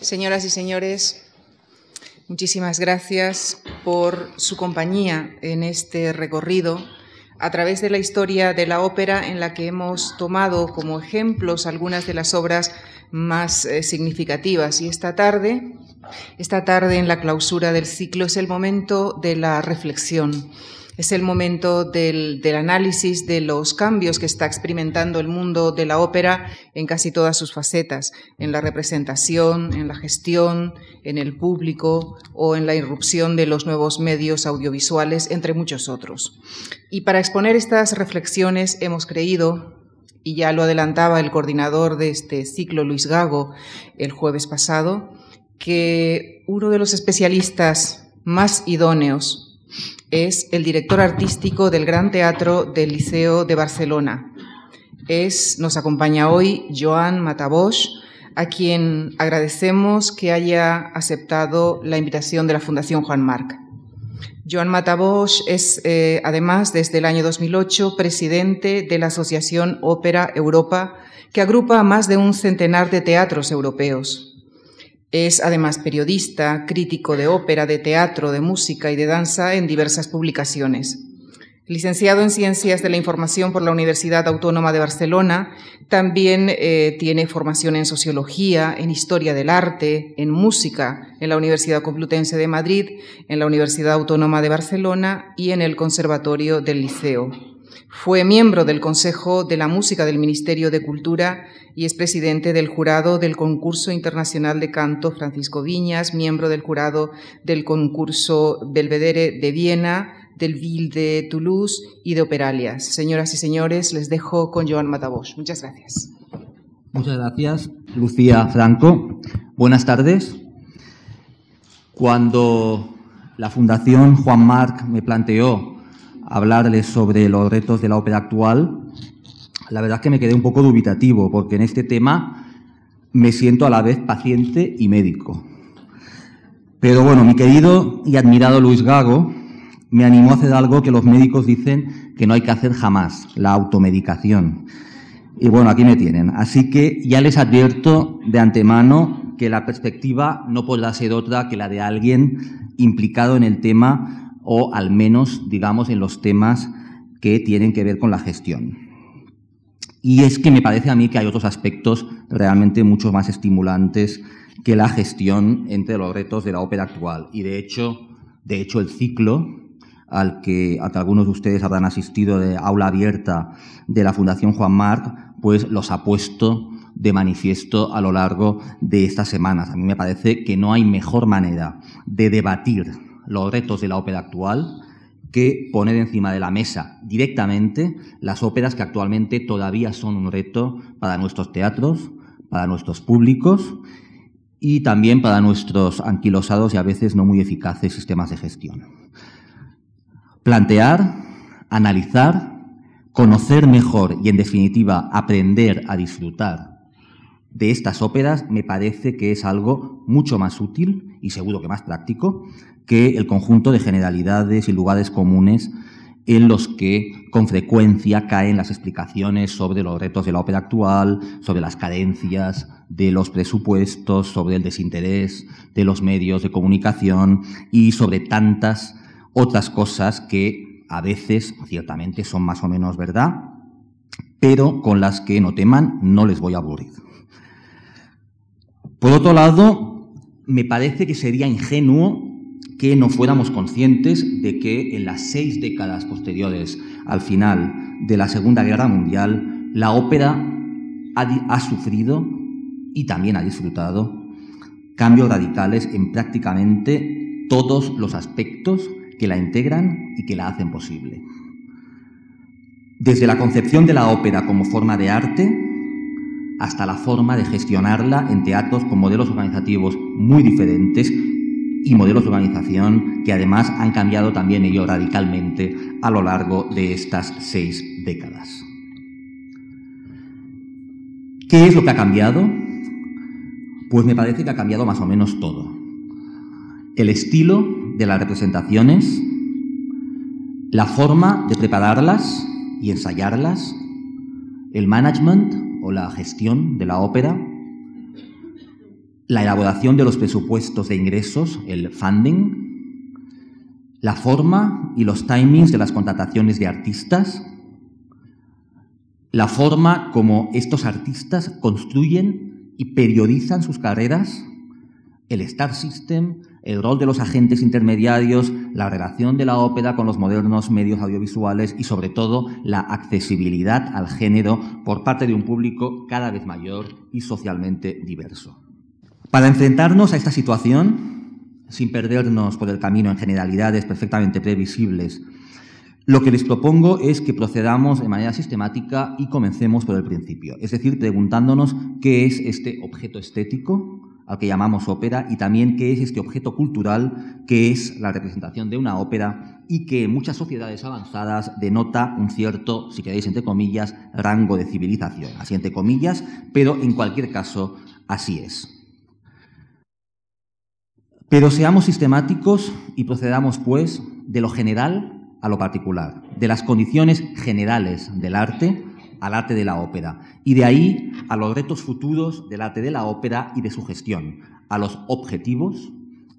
Señoras y señores, muchísimas gracias por su compañía en este recorrido a través de la historia de la ópera en la que hemos tomado como ejemplos algunas de las obras más eh, significativas. Y esta tarde, esta tarde en la clausura del ciclo es el momento de la reflexión es el momento del, análisis de los cambios que está experimentando el mundo de la ópera en casi todas sus facetas, en la representación, en la gestión, en el público o en la irrupción de los nuevos medios audiovisuales, entre muchos otros. Y para exponer estas reflexiones hemos creído y ya lo adelantaba el coordinador de este ciclo, Luis Gago, el jueves pasado, que uno de los especialistas más idóneos es el director artístico del Gran Teatro del Liceo de Barcelona. Es, nos acompaña hoy Joan Matabosch, a quien agradecemos que haya aceptado la invitación de la Fundación Juan Marc. Joan Matabosch es, eh, además, desde el año 2008, presidente de la Asociación Ópera Europa, que agrupa a más de un centenar de teatros europeos. Es además periodista, crítico de ópera, de teatro, de música y de danza en diversas publicaciones. Licenciado en Ciencias de la Información por la Universidad Autónoma de Barcelona, también eh, tiene formación en Sociología, en Historia del Arte, en Música en la Universidad Complutense de Madrid, en la Universidad Autónoma de Barcelona y en el Conservatorio del Liceo. Fue miembro del Consejo de la Música del Ministerio de Cultura y es presidente del jurado del Concurso Internacional de Canto Francisco Viñas, miembro del jurado del concurso Belvedere de Viena, del Ville de Toulouse y de Operalias. Señoras y señores, les dejo con Joan Matabosch. Muchas gracias. Muchas gracias, Lucía Franco. Buenas tardes. Cuando la Fundación Juan Marc me planteó hablarles sobre los retos de la ópera actual, la verdad es que me quedé un poco dubitativo, porque en este tema me siento a la vez paciente y médico. Pero bueno, mi querido y admirado Luis Gago me animó a hacer algo que los médicos dicen que no hay que hacer jamás, la automedicación. Y bueno, aquí me tienen. Así que ya les advierto de antemano que la perspectiva no podrá ser otra que la de alguien implicado en el tema o al menos, digamos, en los temas que tienen que ver con la gestión. Y es que me parece a mí que hay otros aspectos realmente mucho más estimulantes que la gestión entre los retos de la ópera actual. Y de hecho, de hecho el ciclo al que, algunos de ustedes habrán asistido de aula abierta de la Fundación Juan Marc, pues los ha puesto de manifiesto a lo largo de estas semanas. A mí me parece que no hay mejor manera de debatir los retos de la ópera actual que poner encima de la mesa directamente las óperas que actualmente todavía son un reto para nuestros teatros, para nuestros públicos y también para nuestros anquilosados y a veces no muy eficaces sistemas de gestión. Plantear, analizar, conocer mejor y, en definitiva, aprender a disfrutar de estas óperas me parece que es algo mucho más útil y seguro que más práctico que el conjunto de generalidades y lugares comunes en los que con frecuencia caen las explicaciones sobre los retos de la ópera actual, sobre las carencias de los presupuestos, sobre el desinterés de los medios de comunicación y sobre tantas otras cosas que a veces ciertamente son más o menos verdad, pero con las que no teman no les voy a aburrir. Por otro lado, me parece que sería ingenuo que no fuéramos conscientes de que en las seis décadas posteriores al final de la Segunda Guerra Mundial, la ópera ha, sufrido y también ha disfrutado cambios radicales en prácticamente todos los aspectos que la integran y que la hacen posible. Desde la concepción de la ópera como forma de arte hasta la forma de gestionarla en teatros con modelos organizativos muy diferentes y modelos de organización que además han cambiado también ellos radicalmente a lo largo de estas seis décadas. ¿Qué es lo que ha cambiado? Pues me parece que ha cambiado más o menos todo. El estilo de las representaciones, la forma de prepararlas y ensayarlas, el management o la gestión de la ópera, la elaboración de los presupuestos de ingresos, el funding, la forma y los timings de las contrataciones de artistas, la forma como estos artistas construyen y periodizan sus carreras, el Star System, el rol de los agentes intermediarios, la relación de la ópera con los modernos medios audiovisuales y sobre todo la accesibilidad al género por parte de un público cada vez mayor y socialmente diverso. Para enfrentarnos a esta situación, sin perdernos por el camino en generalidades perfectamente previsibles, lo que les propongo es que procedamos de manera sistemática y comencemos por el principio, es decir, preguntándonos qué es este objeto estético al que llamamos ópera y también qué es este objeto cultural que es la representación de una ópera y que en muchas sociedades avanzadas denota un cierto, si queréis entre comillas, rango de civilización, así entre comillas, pero en cualquier caso así es. Pero seamos sistemáticos y procedamos, pues, de lo general a lo particular, de las condiciones generales del arte al arte de la ópera, y de ahí a los retos futuros del arte de la ópera y de su gestión, a los objetivos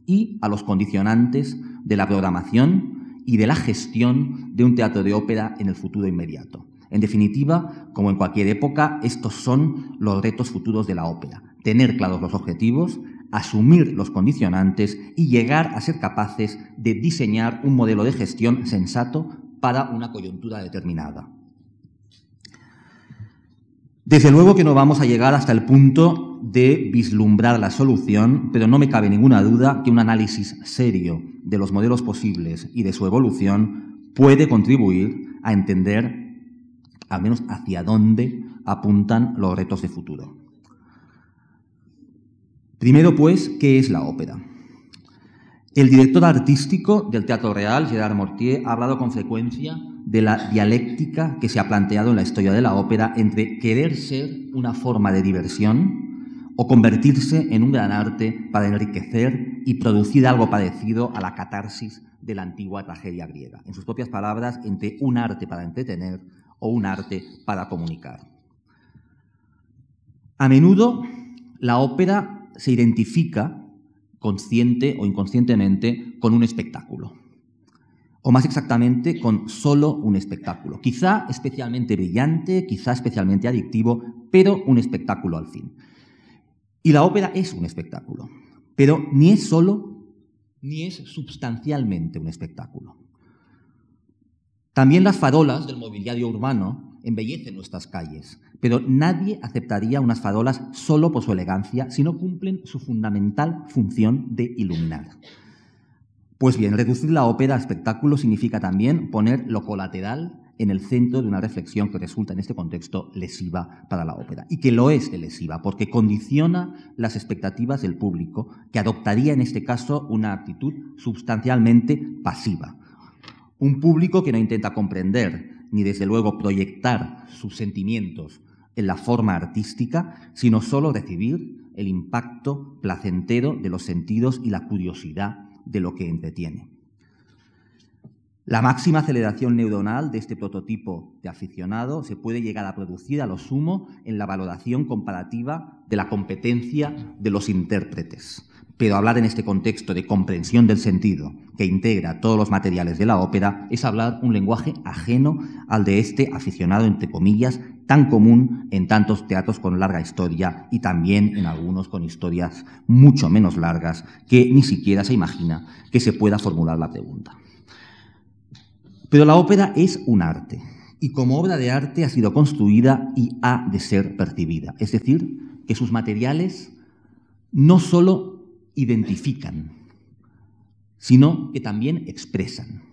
y a los condicionantes de la programación y de la gestión de un teatro de ópera en el futuro inmediato. En definitiva, como en cualquier época, estos son los retos futuros de la ópera. Tener claros los objetivos, asumir los condicionantes y llegar a ser capaces de diseñar un modelo de gestión sensato para una coyuntura determinada. Desde luego que no vamos a llegar hasta el punto de vislumbrar la solución, pero no me cabe ninguna duda que un análisis serio de los modelos posibles y de su evolución puede contribuir a entender al menos hacia dónde apuntan los retos de futuro. Primero, pues, ¿qué es la ópera? El director artístico del Teatro Real, Gerard Mortier, ha hablado con frecuencia de la dialéctica que se ha planteado en la historia de la ópera entre querer ser una forma de diversión o convertirse en un gran arte para enriquecer y producir algo parecido a la catarsis de la antigua tragedia griega. En sus propias palabras, entre un arte para entretener o un arte para comunicar. A menudo la ópera se identifica consciente o inconscientemente con un espectáculo. O más exactamente, con solo un espectáculo. Quizá especialmente brillante, quizá especialmente adictivo, pero un espectáculo al fin. Y la ópera es un espectáculo, pero ni es solo ni es sustancialmente un espectáculo. También las farolas del mobiliario urbano embellecen nuestras calles, pero nadie aceptaría unas farolas solo por su elegancia si no cumplen su fundamental función de iluminar. Pues bien, reducir la ópera a espectáculo significa también poner lo colateral en el centro de una reflexión que resulta en este contexto lesiva para la ópera. Y que lo es de lesiva, porque condiciona las expectativas del público, que adoptaría en este caso una actitud sustancialmente pasiva. Un público que no intenta comprender ni desde luego proyectar sus sentimientos en la forma artística, sino solo recibir el impacto placentero de los sentidos y la curiosidad de lo que entretiene. La máxima aceleración neuronal de este prototipo de aficionado se puede llegar a producir a lo sumo en la valoración comparativa de la competencia de los intérpretes. Pero hablar en este contexto de comprensión del sentido, que integra todos los materiales de la ópera, es hablar un lenguaje ajeno al de este aficionado, entre comillas, tan común en tantos teatros con larga historia y también en algunos con historias mucho menos largas, que ni siquiera se imagina que se pueda formular la pregunta. Pero la ópera es un arte, y como obra de arte ha sido construida y ha de ser percibida, es decir, que sus materiales no solo identifican, sino que también expresan.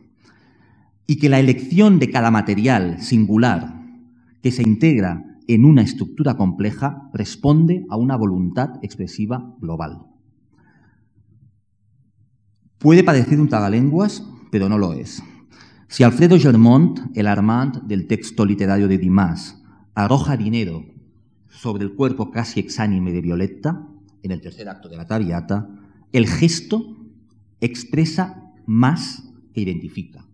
Y que la elección de cada material singular que se integra en una estructura compleja responde a una voluntad expresiva global. Puede parecer un tagalenguas, pero no lo es. Si Alfredo Germont, el Armand del texto literario de Dimas, arroja dinero sobre el cuerpo casi exánime de Violetta, en el tercer acto de la Traviata, el gesto expresa más que identifica.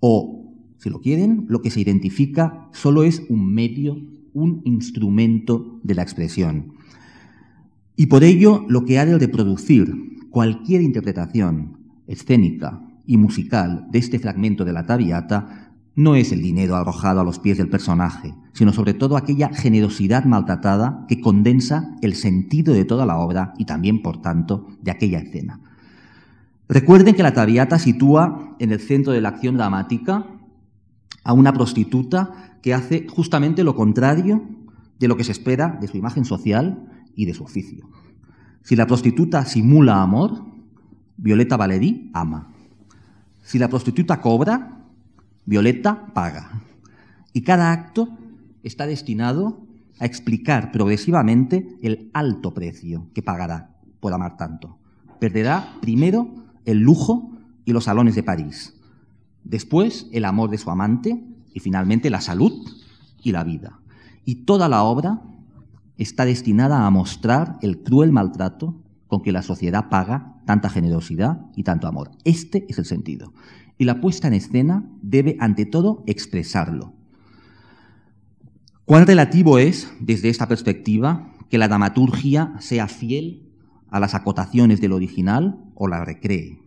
O, si lo quieren, lo que se identifica solo es un medio, un instrumento de la expresión. Y por ello, lo que ha de reproducir cualquier interpretación escénica y musical de este fragmento de la Tabiata no es el dinero arrojado a los pies del personaje, sino sobre todo aquella generosidad maltratada que condensa el sentido de toda la obra y también, por tanto, de aquella escena. Recuerden que la Tabiata sitúa en el centro de la acción dramática a una prostituta que hace justamente lo contrario de lo que se espera de su imagen social y de su oficio. Si la prostituta simula amor, Violeta Valerí ama. Si la prostituta cobra, Violeta paga. Y cada acto está destinado a explicar progresivamente el alto precio que pagará por amar tanto. Perderá primero el lujo y los salones de París, después el amor de su amante y finalmente la salud y la vida. Y toda la obra está destinada a mostrar el cruel maltrato con que la sociedad paga tanta generosidad y tanto amor. Este es el sentido. Y la puesta en escena debe, ante todo, expresarlo. ¿Cuán relativo es, desde esta perspectiva, que la dramaturgia sea fiel a las acotaciones del original o la recree?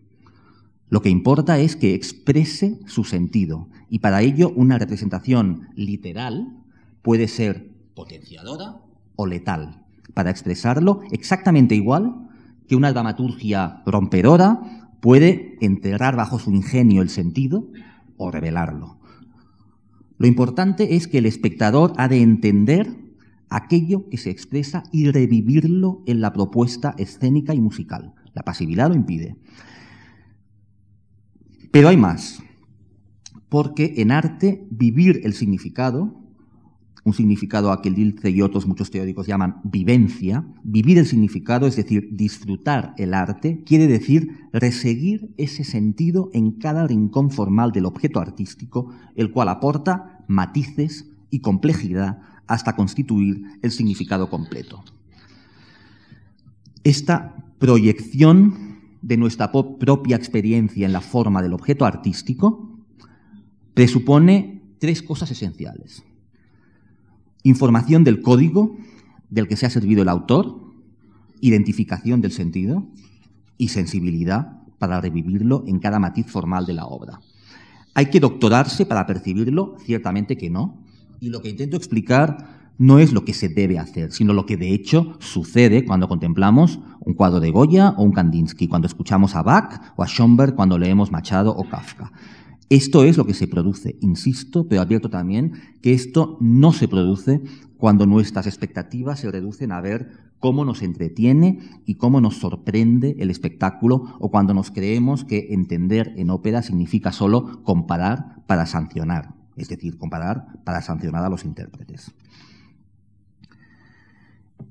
Lo que importa es que exprese su sentido y para ello una representación literal puede ser potenciadora o letal, para expresarlo exactamente igual que una dramaturgia romperora puede enterrar bajo su ingenio el sentido o revelarlo. Lo importante es que el espectador ha de entender aquello que se expresa y revivirlo en la propuesta escénica y musical. La pasividad lo impide. Pero hay más, porque en arte vivir el significado un significado a que Dilce y otros muchos teóricos llaman vivencia, vivir el significado, es decir, disfrutar el arte, quiere decir reseguir ese sentido en cada rincón formal del objeto artístico, el cual aporta matices y complejidad hasta constituir el significado completo. Esta proyección de nuestra propia experiencia en la forma del objeto artístico presupone tres cosas esenciales información del código del que se ha servido el autor, identificación del sentido y sensibilidad para revivirlo en cada matiz formal de la obra. ¿Hay que doctorarse para percibirlo? Ciertamente que no. Y lo que intento explicar no es lo que se debe hacer, sino lo que de hecho sucede cuando contemplamos un cuadro de Goya o un Kandinsky, cuando escuchamos a Bach o a Schomburg, cuando leemos Machado o Kafka. Esto es lo que se produce, insisto, pero advierto también que esto no se produce cuando nuestras expectativas se reducen a ver cómo nos entretiene y cómo nos sorprende el espectáculo o cuando nos creemos que entender en ópera significa solo comparar para sancionar, es decir, comparar para sancionar a los intérpretes.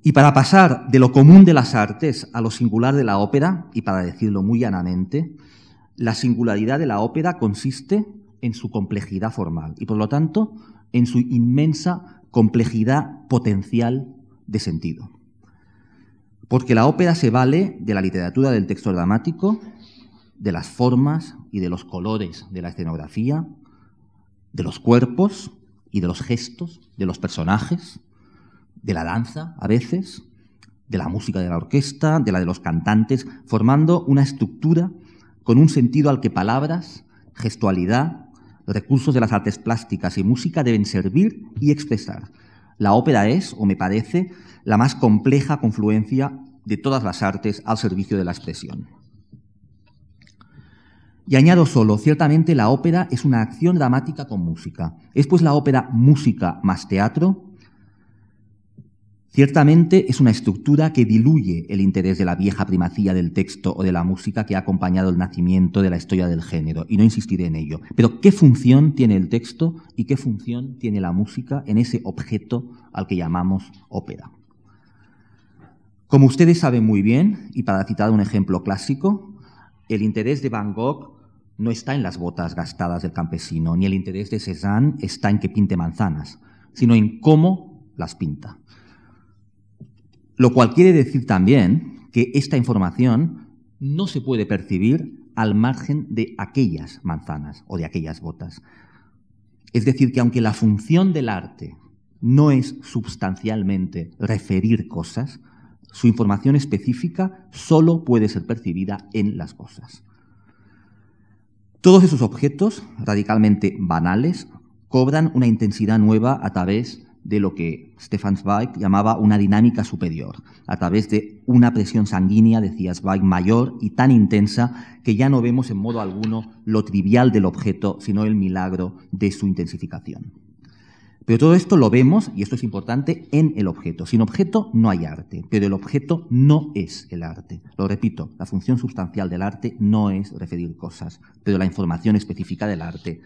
Y para pasar de lo común de las artes a lo singular de la ópera, y para decirlo muy llanamente, la singularidad de la ópera consiste en su complejidad formal y, por lo tanto, en su inmensa complejidad potencial de sentido. Porque la ópera se vale de la literatura del texto dramático, de las formas y de los colores de la escenografía, de los cuerpos y de los gestos de los personajes, de la danza a veces, de la música de la orquesta, de la de los cantantes, formando una estructura con un sentido al que palabras, gestualidad, recursos de las artes plásticas y música deben servir y expresar. La ópera es, o me parece, la más compleja confluencia de todas las artes al servicio de la expresión. Y añado solo, ciertamente la ópera es una acción dramática con música. Es pues la ópera música más teatro Ciertamente es una estructura que diluye el interés de la vieja primacía del texto o de la música que ha acompañado el nacimiento de la historia del género, y no insistiré en ello. Pero ¿qué función tiene el texto y qué función tiene la música en ese objeto al que llamamos ópera? Como ustedes saben muy bien, y para citar un ejemplo clásico, el interés de Van Gogh no está en las botas gastadas del campesino, ni el interés de Cézanne está en que pinte manzanas, sino en cómo las pinta. Lo cual quiere decir también que esta información no se puede percibir al margen de aquellas manzanas o de aquellas botas. Es decir, que aunque la función del arte no es sustancialmente referir cosas, Su información específica solo puede ser percibida en las cosas. Todos esos objetos, radicalmente banales, cobran una intensidad nueva a través de lo que Stefan Zweig llamaba una dinámica superior, a través de una presión sanguínea, decía Zweig, mayor y tan intensa que ya no vemos en modo alguno lo trivial del objeto, sino el milagro de su intensificación. Pero todo esto lo vemos, y esto es importante, en el objeto. Sin objeto no hay arte, pero el objeto no es el arte. Lo repito, la función sustancial del arte no es referir cosas, pero la información específica del arte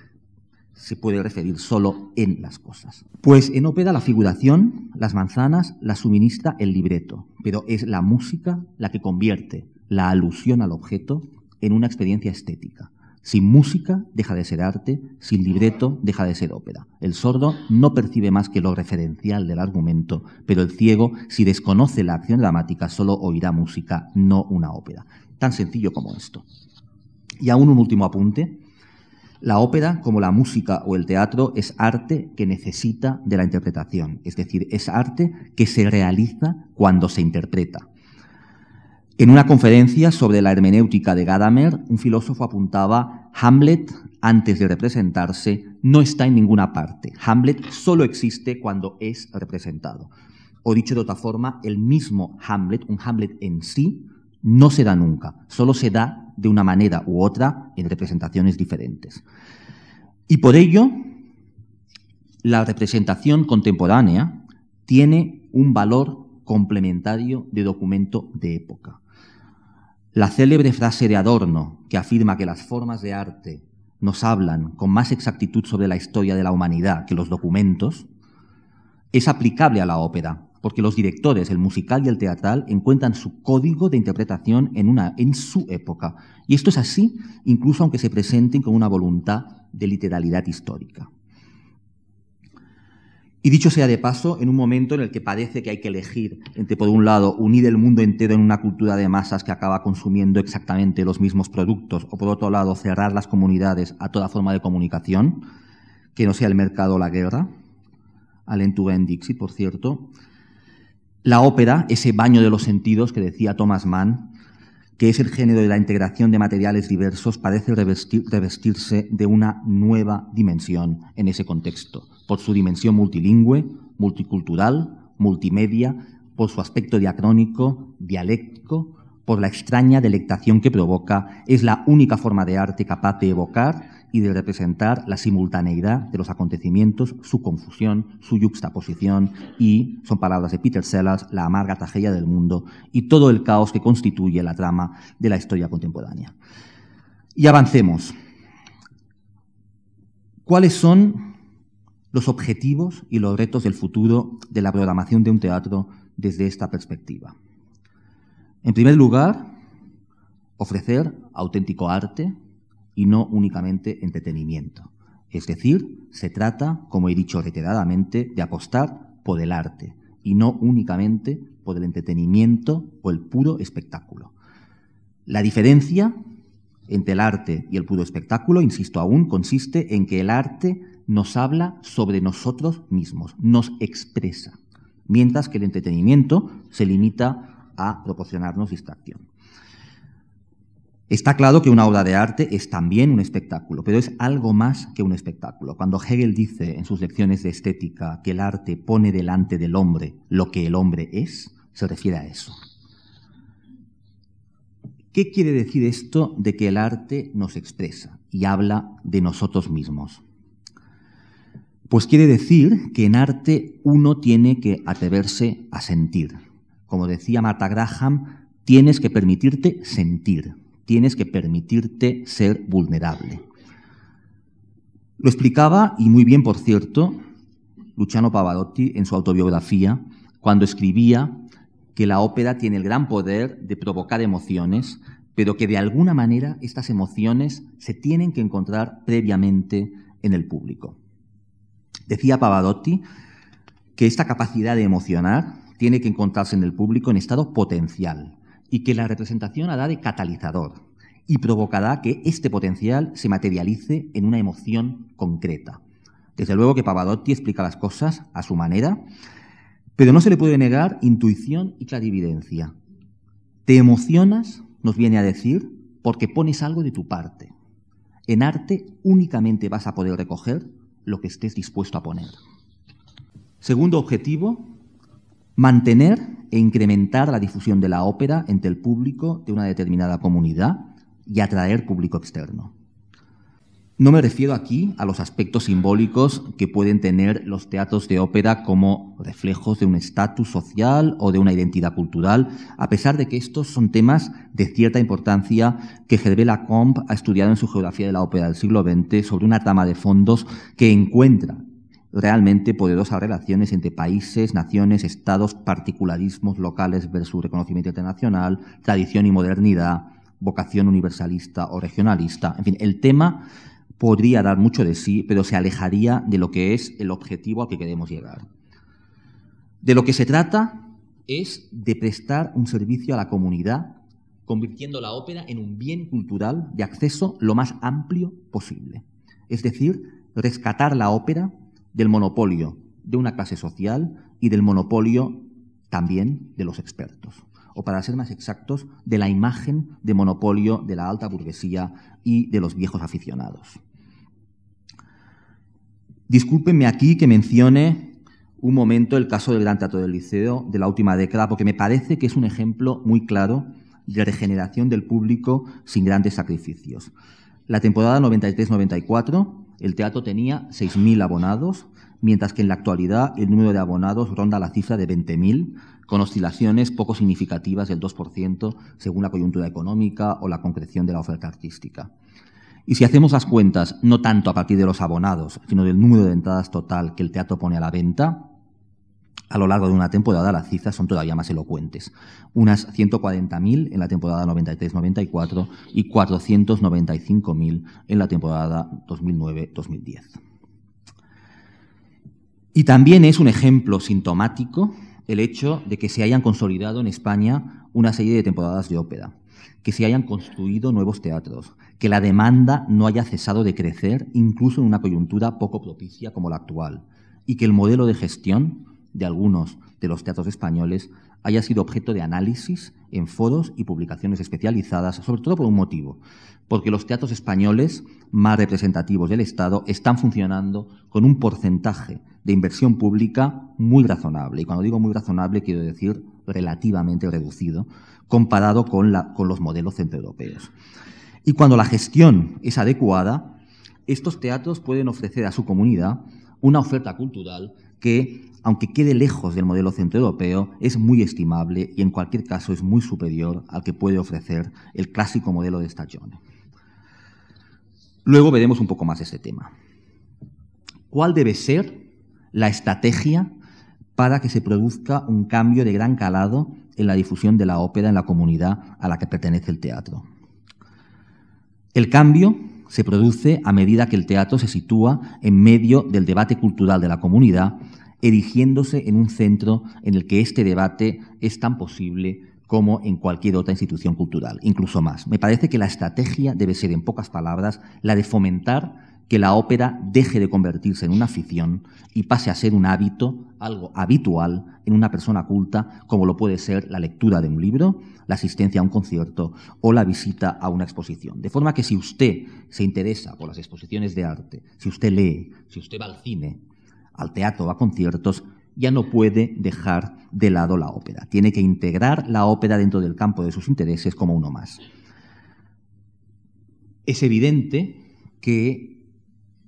se puede referir solo en las cosas. Pues en ópera la figuración, las manzanas, la suministra el libreto, pero es la música la que convierte la alusión al objeto en una experiencia estética. Sin música deja de ser arte, sin libreto deja de ser ópera. El sordo no percibe más que lo referencial del argumento, pero el ciego, si desconoce la acción dramática, solo oirá música, no una ópera. Tan sencillo como esto. Y aún un último apunte. La ópera, como la música o el teatro, es arte que necesita de la interpretación, es decir, es arte que se realiza cuando se interpreta. En una conferencia sobre la hermenéutica de Gadamer, un filósofo apuntaba, Hamlet, antes de representarse, no está en ninguna parte. Hamlet solo existe cuando es representado. O dicho de otra forma, el mismo Hamlet, un Hamlet en sí, no se da nunca, solo se da de una manera u otra en representaciones diferentes. Y por ello, la representación contemporánea tiene un valor complementario de documento de época. La célebre frase de Adorno, que afirma que las formas de arte nos hablan con más exactitud sobre la historia de la humanidad que los documentos, es aplicable a la ópera, porque los directores, el musical y el teatral, encuentran su código de interpretación en, su época. Y esto es así, incluso aunque se presenten con una voluntad de literalidad histórica. Y dicho sea de paso, en un momento en el que parece que hay que elegir entre, por un lado, unir el mundo entero en una cultura de masas que acaba consumiendo exactamente los mismos productos, o por otro lado, cerrar las comunidades a toda forma de comunicación, que no sea el mercado o la guerra, Alentuga en Dixie, por cierto, la ópera, ese baño de los sentidos que decía Thomas Mann, que es el género de la integración de materiales diversos, parece revestirse de una nueva dimensión en ese contexto, por su dimensión multilingüe, multicultural, multimedia, por su aspecto diacrónico, dialéctico, por la extraña delectación que provoca, es la única forma de arte capaz de evocar y de representar la simultaneidad de los acontecimientos, su confusión, su yuxtaposición y, son palabras de Peter Sellers, la amarga tragedia del mundo y todo el caos que constituye la trama de la historia contemporánea. Y avancemos. ¿Cuáles son los objetivos y los retos del futuro de la programación de un teatro desde esta perspectiva? En primer lugar, ofrecer auténtico arte, y no únicamente entretenimiento. Es decir, se trata, como he dicho reiteradamente, de apostar por el arte y no únicamente por el entretenimiento o el puro espectáculo. La diferencia entre el arte y el puro espectáculo, insisto aún, consiste en que el arte nos habla sobre nosotros mismos, nos expresa, mientras que el entretenimiento se limita a proporcionarnos distracción. Está claro que una obra de arte es también un espectáculo, pero es algo más que un espectáculo. Cuando Hegel dice en sus lecciones de estética que el arte pone delante del hombre lo que el hombre es, se refiere a eso. ¿Qué quiere decir esto de que el arte nos expresa y habla de nosotros mismos? Pues quiere decir que en arte uno tiene que atreverse a sentir. Como decía Martha Graham, tienes que permitirte sentir tienes que permitirte ser vulnerable. Lo explicaba, y muy bien por cierto, Luciano Pavarotti en su autobiografía, cuando escribía que la ópera tiene el gran poder de provocar emociones, pero que de alguna manera estas emociones se tienen que encontrar previamente en el público. Decía Pavarotti que esta capacidad de emocionar tiene que encontrarse en el público en estado potencial, y que la representación hará de catalizador y provocará que este potencial se materialice en una emoción concreta. Desde luego que Pavarotti explica las cosas a su manera, Pero no se le puede negar intuición y clarividencia. Te emocionas, nos viene a decir, porque pones algo de tu parte. En arte únicamente vas a poder recoger lo que estés dispuesto a poner. Segundo objetivo, mantener e incrementar la difusión de la ópera entre el público de una determinada comunidad y atraer público externo. No me refiero aquí a los aspectos simbólicos que pueden tener los teatros de ópera como reflejos de un estatus social o de una identidad cultural, a pesar de que estos son temas de cierta importancia que Gervais Lacombe ha estudiado en su geografía de la ópera del siglo XX sobre una trama de fondos que encuentra realmente poderosas relaciones entre países, naciones, estados, particularismos locales versus reconocimiento internacional, tradición y modernidad, vocación universalista o regionalista. En fin, el tema podría dar mucho de sí, pero se alejaría de lo que es el objetivo al que queremos llegar. De lo que se trata es de prestar un servicio a la comunidad, convirtiendo la ópera en un bien cultural de acceso lo más amplio posible. Es decir, rescatar la ópera del monopolio de una clase social y del monopolio también de los expertos o para ser más exactos, de la imagen de monopolio de la alta burguesía y de los viejos aficionados. Discúlpenme aquí que mencione un momento el caso del Gran Teatro del Liceo de la última década, porque me parece que es un ejemplo muy claro de regeneración del público sin grandes sacrificios. La temporada 93-94, el teatro tenía 6.000 abonados, mientras que en la actualidad el número de abonados ronda la cifra de 20.000, con oscilaciones poco significativas del 2% según la coyuntura económica o la concreción de la oferta artística. Y si hacemos las cuentas, no tanto a partir de los abonados, sino del número de entradas total que el teatro pone a la venta, a lo largo de una temporada las cifras son todavía más elocuentes. Unas 140.000 en la temporada 93-94 y 495.000 en la temporada 2009-2010. Y también es un ejemplo sintomático el hecho de que se hayan consolidado en España una serie de temporadas de ópera que se hayan construido nuevos teatros, que la demanda no haya cesado de crecer, incluso en una coyuntura poco propicia como la actual, y que el modelo de gestión de algunos de los teatros españoles haya sido objeto de análisis en foros y publicaciones especializadas, sobre todo por un motivo, porque los teatros españoles más representativos del Estado están funcionando con un porcentaje de inversión pública muy razonable. Y cuando digo muy razonable, quiero decir relativamente reducido, comparado con, los modelos centroeuropeos. Y cuando la gestión es adecuada, estos teatros pueden ofrecer a su comunidad una oferta cultural que, aunque quede lejos del modelo centroeuropeo, es muy estimable y en cualquier caso es muy superior al que puede ofrecer el clásico modelo de Stagione. Luego veremos un poco más ese tema. ¿Cuál debe ser la estrategia para que se produzca un cambio de gran calado en la difusión de la ópera en la comunidad a la que pertenece el teatro. El cambio se produce a medida que el teatro se sitúa en medio del debate cultural de la comunidad, erigiéndose en un centro en el que este debate es tan posible como en cualquier otra institución cultural, incluso más. Me parece que la estrategia debe ser, en pocas palabras, la de fomentar que la ópera deje de convertirse en una afición y pase a ser un hábito, algo habitual en una persona culta, como lo puede ser la lectura de un libro, la asistencia a un concierto o la visita a una exposición. De forma que si usted se interesa por las exposiciones de arte, si usted lee, si usted va al cine, al teatro a conciertos, ya no puede dejar de lado la ópera. Tiene que integrar la ópera dentro del campo de sus intereses como uno más. Es evidente que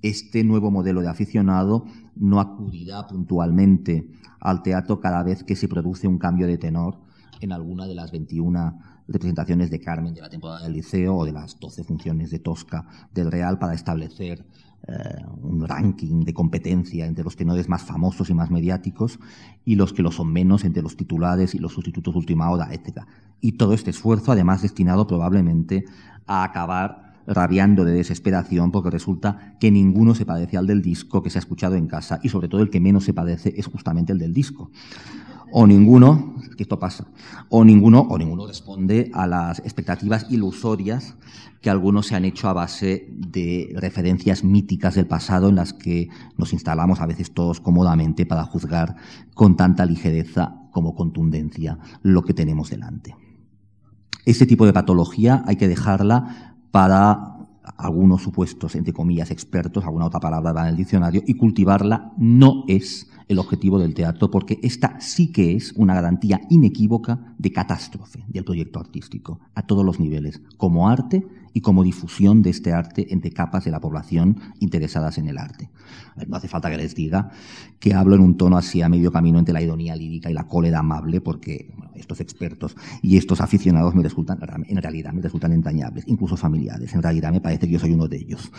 este nuevo modelo de aficionado no acudirá puntualmente al teatro cada vez que se produce un cambio de tenor en alguna de las 21 representaciones de Carmen de la temporada del Liceo o de las 12 funciones de Tosca del Real para establecer eh, un ranking de competencia entre los tenores más famosos y más mediáticos y los que lo son menos entre los titulares y los sustitutos de última hora, etc. Y todo este esfuerzo, además, destinado probablemente a acabar rabiando de desesperación porque resulta que ninguno se parece al del disco que se ha escuchado en casa y sobre todo el que menos se parece es justamente el del disco. O ninguno, que esto pasa, o ninguno, o ninguno responde a las expectativas ilusorias que algunos se han hecho a base de referencias míticas del pasado en las que nos instalamos a veces todos cómodamente para juzgar con tanta ligereza como contundencia lo que tenemos delante. Este tipo de patología hay que dejarla para algunos supuestos, entre comillas, expertos, alguna otra palabra va en el diccionario, y cultivarla no es el objetivo del teatro, porque esta sí que es una garantía inequívoca de catástrofe del proyecto artístico, a todos los niveles, como arte y como difusión de este arte entre capas de la población interesadas en el arte. No hace falta que les diga que hablo en un tono así a medio camino entre la ironía lírica y la cólera amable, porque estos expertos y estos aficionados me resultan, en realidad me resultan entrañables, incluso familiares. En realidad me parece que yo soy uno de ellos.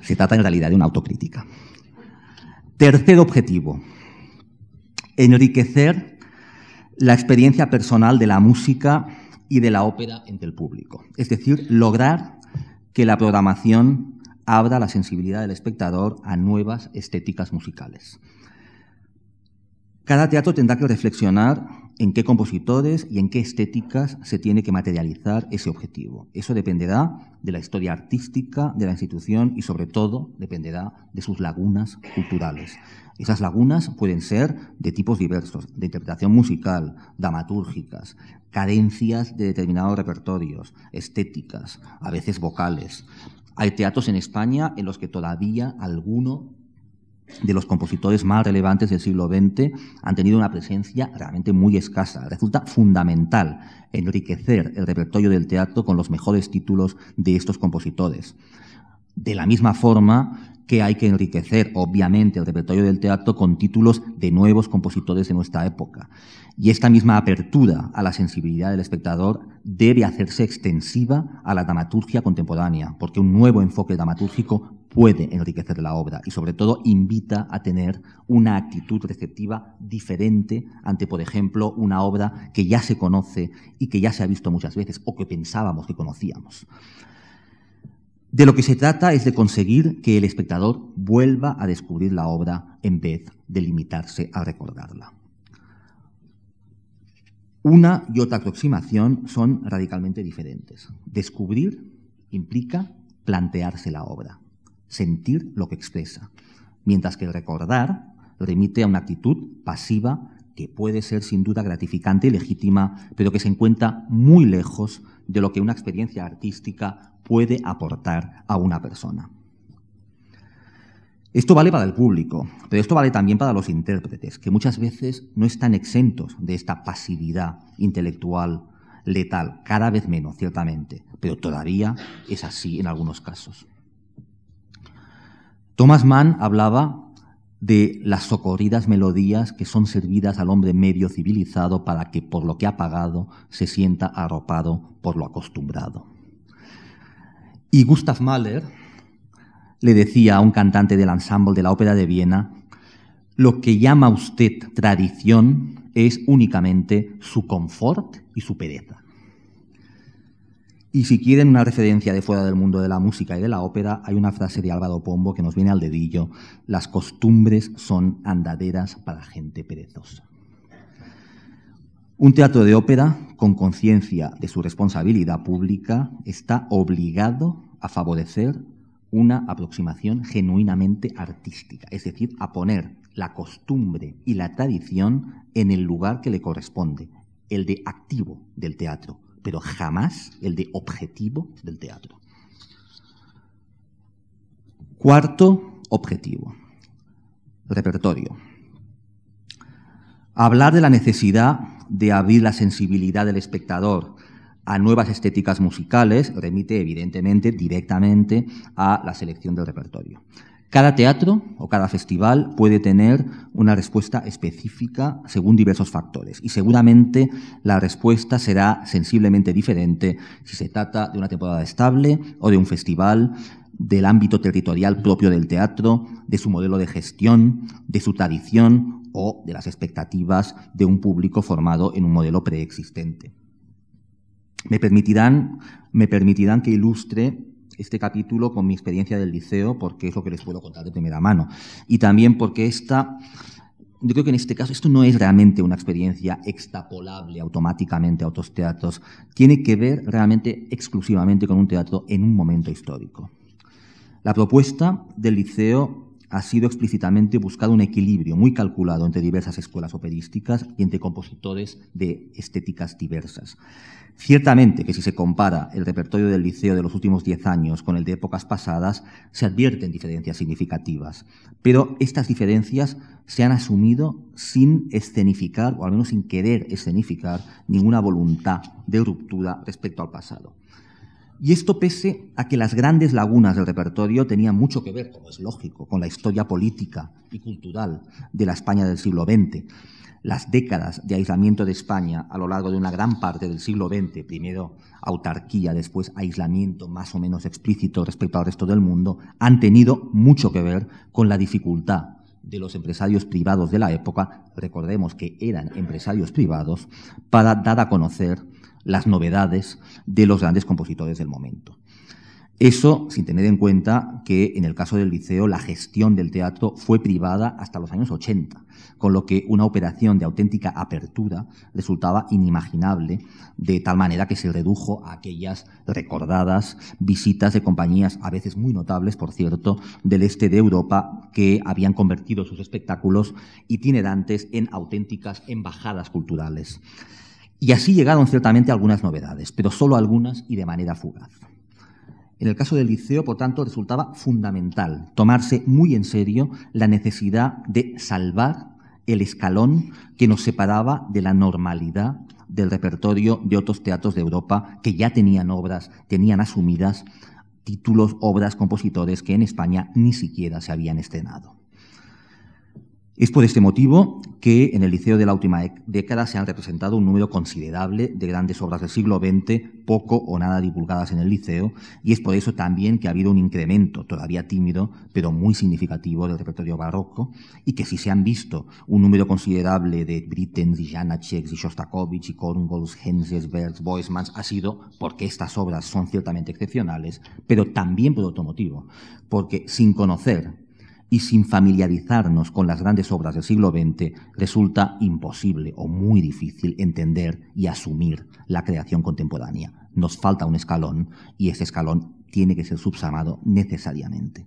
Se trata en realidad de una autocrítica. Tercer objetivo, enriquecer la experiencia personal de la música y de la ópera entre el público. Es decir, lograr que la programación abra la sensibilidad del espectador a nuevas estéticas musicales. Cada teatro tendrá que reflexionar en qué compositores y en qué estéticas se tiene que materializar ese objetivo. Eso dependerá de la historia artística de la institución y sobre todo dependerá de sus lagunas culturales. Esas lagunas pueden ser de tipos diversos, de interpretación musical, dramatúrgicas, carencias de determinados repertorios, estéticas, a veces vocales. Hay teatros en España en los que todavía alguno de los compositores más relevantes del siglo XX han tenido una presencia realmente muy escasa. Resulta fundamental enriquecer el repertorio del teatro con los mejores títulos de estos compositores. De la misma forma que hay que enriquecer, obviamente, el repertorio del teatro con títulos de nuevos compositores de nuestra época. Y esta misma apertura a la sensibilidad del espectador debe hacerse extensiva a la dramaturgia contemporánea, porque un nuevo enfoque dramatúrgico puede enriquecer la obra y sobre todo invita a tener una actitud receptiva diferente ante, por ejemplo, una obra que ya se conoce y que ya se ha visto muchas veces o que pensábamos que conocíamos. De lo que se trata es de conseguir que el espectador vuelva a descubrir la obra en vez de limitarse a recordarla. Una y otra aproximación son radicalmente diferentes. Descubrir implica plantearse la obra, sentir lo que expresa, mientras que recordar remite a una actitud pasiva que puede ser sin duda gratificante y legítima, pero que se encuentra muy lejos de lo que una experiencia artística puede aportar a una persona. Esto vale para el público, pero esto vale también para los intérpretes, que muchas veces no están exentos de esta pasividad intelectual letal, cada vez menos, ciertamente, pero todavía es así en algunos casos. Thomas Mann hablaba de las socorridas melodías que son servidas al hombre medio civilizado para que por lo que ha pagado se sienta arropado por lo acostumbrado. Y Gustav Mahler le decía a un cantante del ensemble de la Ópera de Viena, lo que llama usted tradición es únicamente su confort y su pereza. Y si quieren una referencia de fuera del mundo de la música y de la ópera, hay una frase de Álvaro Pombo que nos viene al dedillo, las costumbres son andaderas para gente perezosa. Un teatro de ópera, con conciencia de su responsabilidad pública, está obligado a favorecer una aproximación genuinamente artística, es decir, a poner la costumbre y la tradición en el lugar que le corresponde, el de activo del teatro, pero jamás el de objetivo del teatro. Cuarto objetivo, repertorio. Hablar de la necesidad de abrir la sensibilidad del espectador a nuevas estéticas musicales remite evidentemente directamente a la selección del repertorio. Cada teatro o cada festival puede tener una respuesta específica según diversos factores y seguramente la respuesta será sensiblemente diferente si se trata de una temporada estable o de un festival del ámbito territorial propio del teatro, de su modelo de gestión, de su tradición o de las expectativas de un público formado en un modelo preexistente. Me permitirán, me permitirán que ilustre este capítulo con mi experiencia del liceo, porque es lo que les puedo contar de primera mano. Y también porque esta yo creo que en este caso esto no es realmente una experiencia extrapolable automáticamente a otros teatros. Tiene que ver realmente exclusivamente con un teatro en un momento histórico. La propuesta del liceo ha sido explícitamente buscar un equilibrio muy calculado entre diversas escuelas operísticas y entre compositores de estéticas diversas. Ciertamente que si se compara el repertorio del liceo de los últimos diez años con el de épocas pasadas, se advierten diferencias significativas, pero estas diferencias se han asumido sin escenificar, o al menos sin querer escenificar, ninguna voluntad de ruptura respecto al pasado. Y esto pese a que las grandes lagunas del repertorio tenían mucho que ver, como es lógico, con la historia política y cultural de la España del siglo XX. Las décadas de aislamiento de España a lo largo de una gran parte del siglo XX, primero autarquía, después aislamiento más o menos explícito respecto al resto del mundo, han tenido mucho que ver con la dificultad de los empresarios privados de la época, recordemos que eran empresarios privados, para dar a conocer las novedades de los grandes compositores del momento. Eso sin tener en cuenta que en el caso del liceo la gestión del teatro fue privada hasta los años 80, con lo que una operación de auténtica apertura resultaba inimaginable, de tal manera que se redujo a aquellas recordadas visitas de compañías, a veces muy notables, por cierto, del este de Europa, que habían convertido sus espectáculos itinerantes en auténticas embajadas culturales. Y así llegaron ciertamente algunas novedades, pero solo algunas y de manera fugaz. En el caso del liceo, por tanto, resultaba fundamental tomarse muy en serio la necesidad de salvar el escalón que nos separaba de la normalidad del repertorio de otros teatros de Europa que ya tenían obras, tenían asumidas títulos, obras, compositores que en España ni siquiera se habían estrenado. Es por este motivo que en el liceo de la última década se han representado un número considerable de grandes obras del siglo XX, poco o nada divulgadas en el liceo, y es por eso también que ha habido un incremento, todavía tímido, pero muy significativo del repertorio barroco, y que si se han visto un número considerable de Brittens y Janaceks y Shostakovich y Henses, Bertz, Boismans, ha sido porque estas obras son ciertamente excepcionales, pero también por otro motivo, porque sin conocer y sin familiarizarnos con las grandes obras del siglo XX, resulta imposible o muy difícil entender y asumir la creación contemporánea. Nos falta un escalón y ese escalón tiene que ser subsanado necesariamente.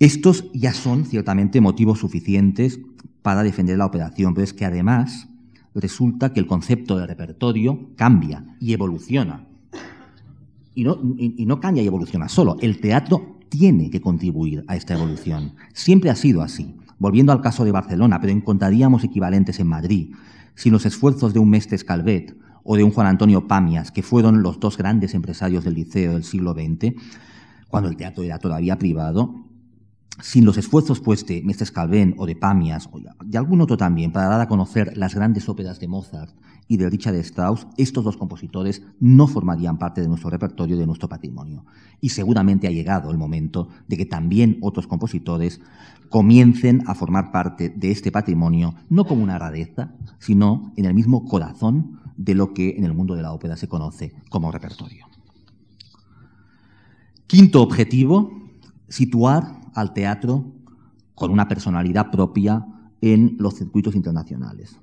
Estos ya son ciertamente motivos suficientes para defender la operación, pero es que además resulta que el concepto de repertorio cambia y evoluciona. Y no, y no cambia y evoluciona solo. El teatro tiene que contribuir a esta evolución. Siempre ha sido así. Volviendo al caso de Barcelona, pero encontraríamos equivalentes en Madrid, sin los esfuerzos de un Mestres Calvet o de un Juan Antonio Pamias, que fueron los dos grandes empresarios del liceo del siglo XX, cuando el teatro era todavía privado, sin los esfuerzos pues de Mestres Calvet o de Pamias o de algún otro también para dar a conocer las grandes óperas de Mozart y de Richard Strauss, estos dos compositores no formarían parte de nuestro repertorio, de nuestro patrimonio. Y seguramente ha llegado el momento de que también otros compositores comiencen a formar parte de este patrimonio, no como una rareza, sino en el mismo corazón de lo que en el mundo de la ópera se conoce como repertorio. Quinto objetivo, situar al teatro con una personalidad propia en los circuitos internacionales.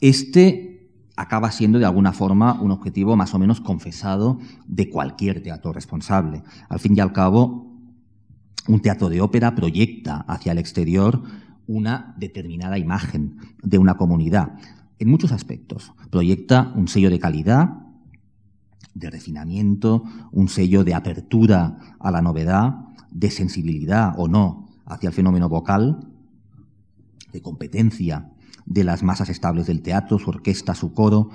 Este acaba siendo de alguna forma un objetivo más o menos confesado de cualquier teatro responsable. Al fin y al cabo, un teatro de ópera proyecta hacia el exterior una determinada imagen de una comunidad, en muchos aspectos. Proyecta un sello de calidad, de refinamiento, un sello de apertura a la novedad, de sensibilidad o no hacia el fenómeno vocal, de competencia de las masas estables del teatro, su orquesta, su coro,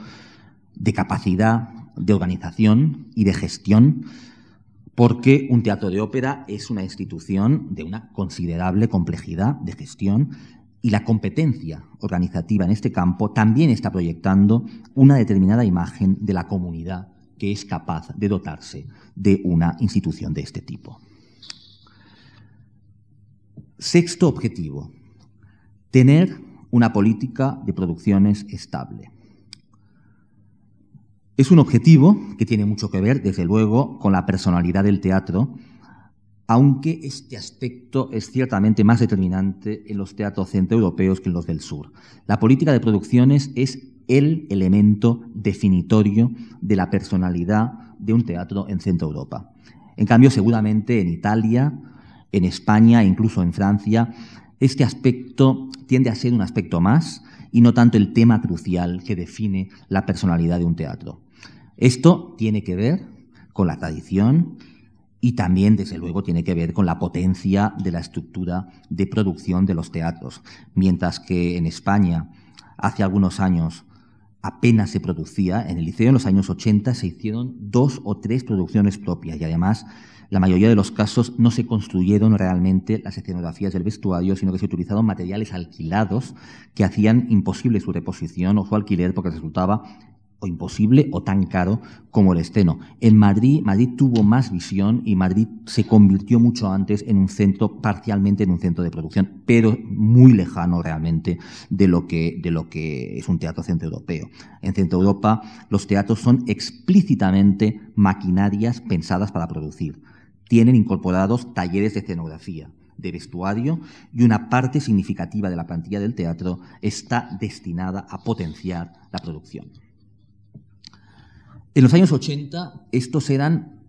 de capacidad de organización y de gestión, porque un teatro de ópera es una institución de una considerable complejidad de gestión y la competencia organizativa en este campo también está proyectando una determinada imagen de la comunidad que es capaz de dotarse de una institución de este tipo. Sexto objetivo, tener una política de producciones estable. Es un objetivo que tiene mucho que ver, desde luego, con la personalidad del teatro aunque este aspecto es ciertamente más determinante en los teatros centroeuropeos que en los del sur. La política de producciones es el elemento definitorio de la personalidad de un teatro en Centro Europa. En cambio, seguramente en Italia, en España e incluso en Francia, este aspecto tiende a ser un aspecto más y no tanto el tema crucial que define la personalidad de un teatro. Esto tiene que ver con la tradición y también, desde luego, tiene que ver con la potencia de la estructura de producción de los teatros. Mientras que en España, hace algunos años, apenas se producía, en el liceo. En los años 80 se hicieron dos o tres producciones propias y además la mayoría de los casos no se construyeron realmente las escenografías del vestuario, sino que se utilizaron materiales alquilados que hacían imposible su reposición o su alquiler porque resultaba o imposible o tan caro como el esteno. En Madrid, Madrid tuvo más visión y Madrid se convirtió mucho antes en un centro, parcialmente en un centro de producción, pero muy lejano realmente de lo que, de lo que es un teatro centroeuropeo. En Centro Europa los teatros son explícitamente maquinarias pensadas para producir. Tienen incorporados talleres de escenografía de vestuario y una parte significativa de la plantilla del teatro está destinada a potenciar la producción. En los años 80 estos eran,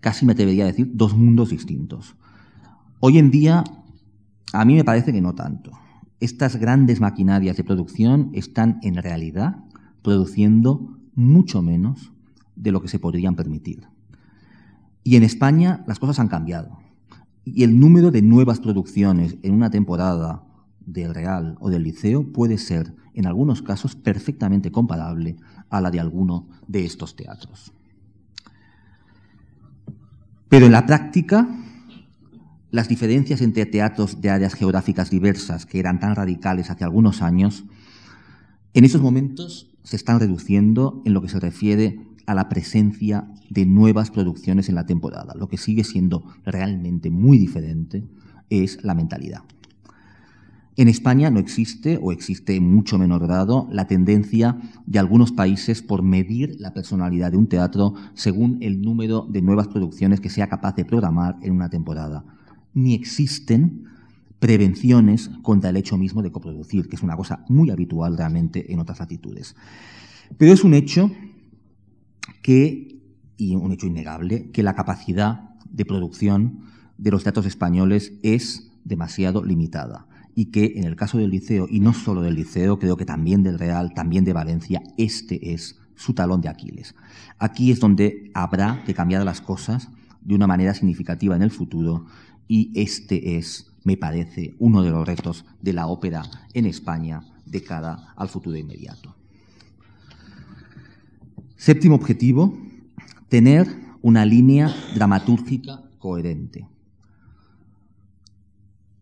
casi me atrevería a decir, dos mundos distintos. Hoy en día, a mí me parece que no tanto. Estas grandes maquinarias de producción están en realidad produciendo mucho menos de lo que se podrían permitir. Y en España las cosas han cambiado. Y el número de nuevas producciones en una temporada del Real o del Liceo puede ser, en algunos casos, perfectamente comparable a la de alguno de estos teatros. Pero en la práctica, las diferencias entre teatros de áreas geográficas diversas, que eran tan radicales hace algunos años, en estos momentos se están reduciendo en lo que se refiere a la presencia de nuevas producciones en la temporada. Lo que sigue siendo realmente muy diferente es la mentalidad. En España no existe, o existe en mucho menor grado, la tendencia de algunos países por medir la personalidad de un teatro según el número de nuevas producciones que sea capaz de programar en una temporada. Ni existen prevenciones contra el hecho mismo de coproducir, que es una cosa muy habitual realmente en otras latitudes. Pero es un hecho que, y un hecho innegable, que la capacidad de producción de los teatros españoles es demasiado limitada y que en el caso del liceo, y no solo del liceo, creo que también del Real, también de Valencia, este es su talón de Aquiles. Aquí es donde habrá que cambiar las cosas de una manera significativa en el futuro y este es, me parece, uno de los retos de la ópera en España de cara al futuro inmediato. Séptimo objetivo, tener una línea dramatúrgica coherente.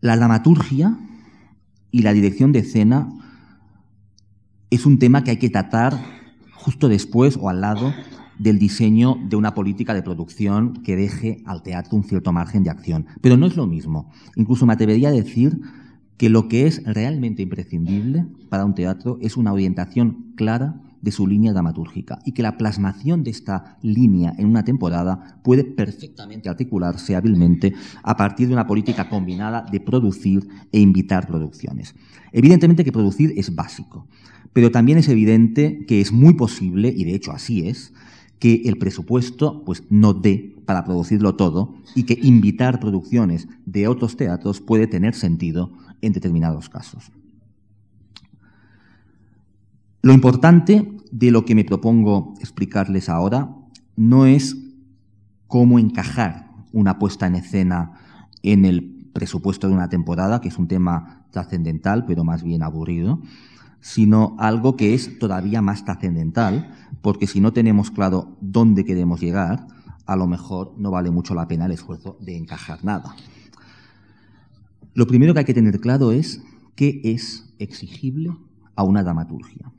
La dramaturgia y la dirección de escena es un tema que hay que tratar justo después o al lado del diseño de una política de producción que deje al teatro un cierto margen de acción. Pero no es lo mismo. Incluso me atrevería a decir que lo que es realmente imprescindible para un teatro es una orientación clara de su línea dramatúrgica y que la plasmación de esta línea en una temporada puede perfectamente articularse hábilmente a partir de una política combinada de producir e invitar producciones. Evidentemente que producir es básico, pero también es evidente que es muy posible, y de hecho así es, que el presupuesto pues, no dé para producirlo todo y que invitar producciones de otros teatros puede tener sentido en determinados casos. Lo importante de lo que me propongo explicarles ahora no es cómo encajar una puesta en escena en el presupuesto de una temporada, que es un tema trascendental, pero más bien aburrido, sino algo que es todavía más trascendental, porque si no tenemos claro dónde queremos llegar, a lo mejor no vale mucho la pena el esfuerzo de encajar nada. Lo primero que hay que tener claro es qué es exigible a una dramaturgia.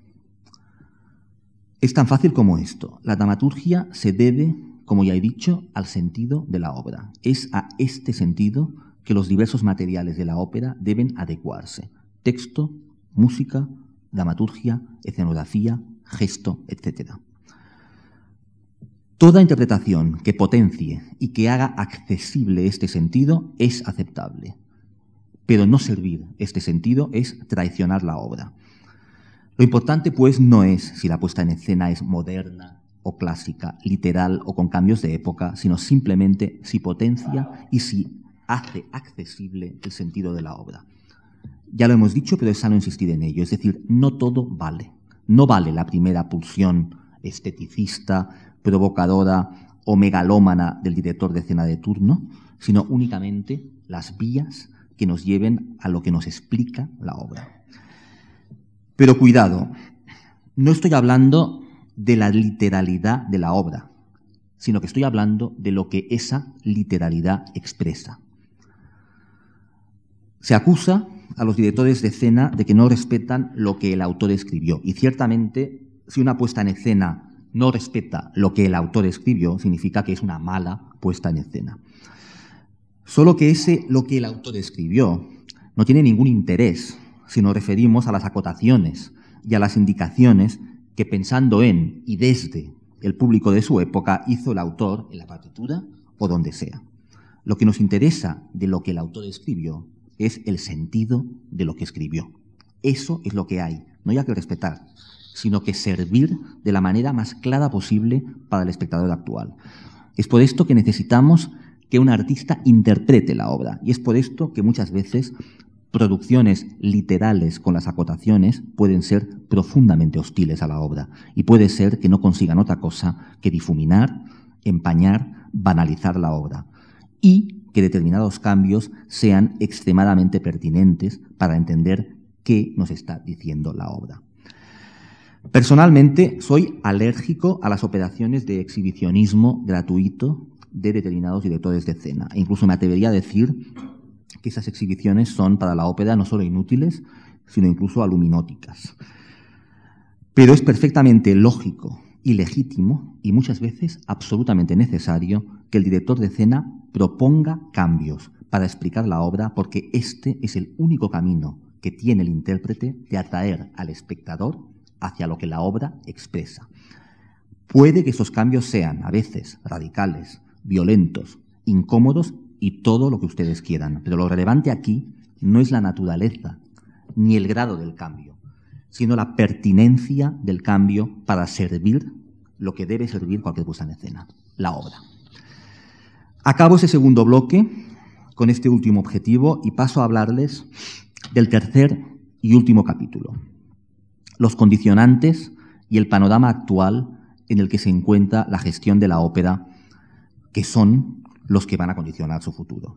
Es tan fácil como esto. La dramaturgia se debe, como ya he dicho, al sentido de la obra. Es a este sentido que los diversos materiales de la ópera deben adecuarse. Texto, música, dramaturgia, escenografía, gesto, etc. Toda interpretación que potencie y que haga accesible este sentido es aceptable, pero no servir este sentido es traicionar la obra. Lo importante, pues, no es si la puesta en escena es moderna o clásica, literal o con cambios de época, sino simplemente si potencia y si hace accesible el sentido de la obra. Ya lo hemos dicho, pero es sano insistir en ello. Es decir, no todo vale. No vale la primera pulsión esteticista, provocadora o megalómana del director de escena de turno, sino únicamente las vías que nos lleven a lo que nos explica la obra. Pero cuidado, no estoy hablando de la literalidad de la obra, sino que estoy hablando de lo que esa literalidad expresa. Se acusa a los directores de escena de que no respetan lo que el autor escribió. Y ciertamente, si una puesta en escena no respeta lo que el autor escribió, significa que es una mala puesta en escena. Solo que ese lo que el autor escribió no tiene ningún interés si nos referimos a las acotaciones y a las indicaciones que pensando en y desde el público de su época hizo el autor en la partitura o donde sea. Lo que nos interesa de lo que el autor escribió es el sentido de lo que escribió. Eso es lo que hay. No hay que respetar, sino que servir de la manera más clara posible para el espectador actual. Es por esto que necesitamos que un artista interprete la obra. Y es por esto que muchas veces producciones literales con las acotaciones pueden ser profundamente hostiles a la obra. Y puede ser que no consigan otra cosa que difuminar, empañar, banalizar la obra. Y que determinados cambios sean extremadamente pertinentes para entender qué nos está diciendo la obra. Personalmente, soy alérgico a las operaciones de exhibicionismo gratuito de determinados directores de escena. E incluso me atrevería a decir que esas exhibiciones son para la ópera no solo inútiles, sino incluso aluminóticas. Pero es perfectamente lógico y legítimo y muchas veces absolutamente necesario que el director de escena proponga cambios para explicar la obra porque este es el único camino que tiene el intérprete de atraer al espectador hacia lo que la obra expresa. Puede que esos cambios sean a veces radicales, violentos, incómodos y todo lo que ustedes quieran, pero lo relevante aquí no es la naturaleza ni el grado del cambio, sino la pertinencia del cambio para servir lo que debe servir cualquier puesta en escena, la obra. Acabo ese segundo bloque con este último objetivo y paso a hablarles del tercer y último capítulo, los condicionantes y el panorama actual en el que se encuentra la gestión de la ópera, que son los que van a condicionar su futuro.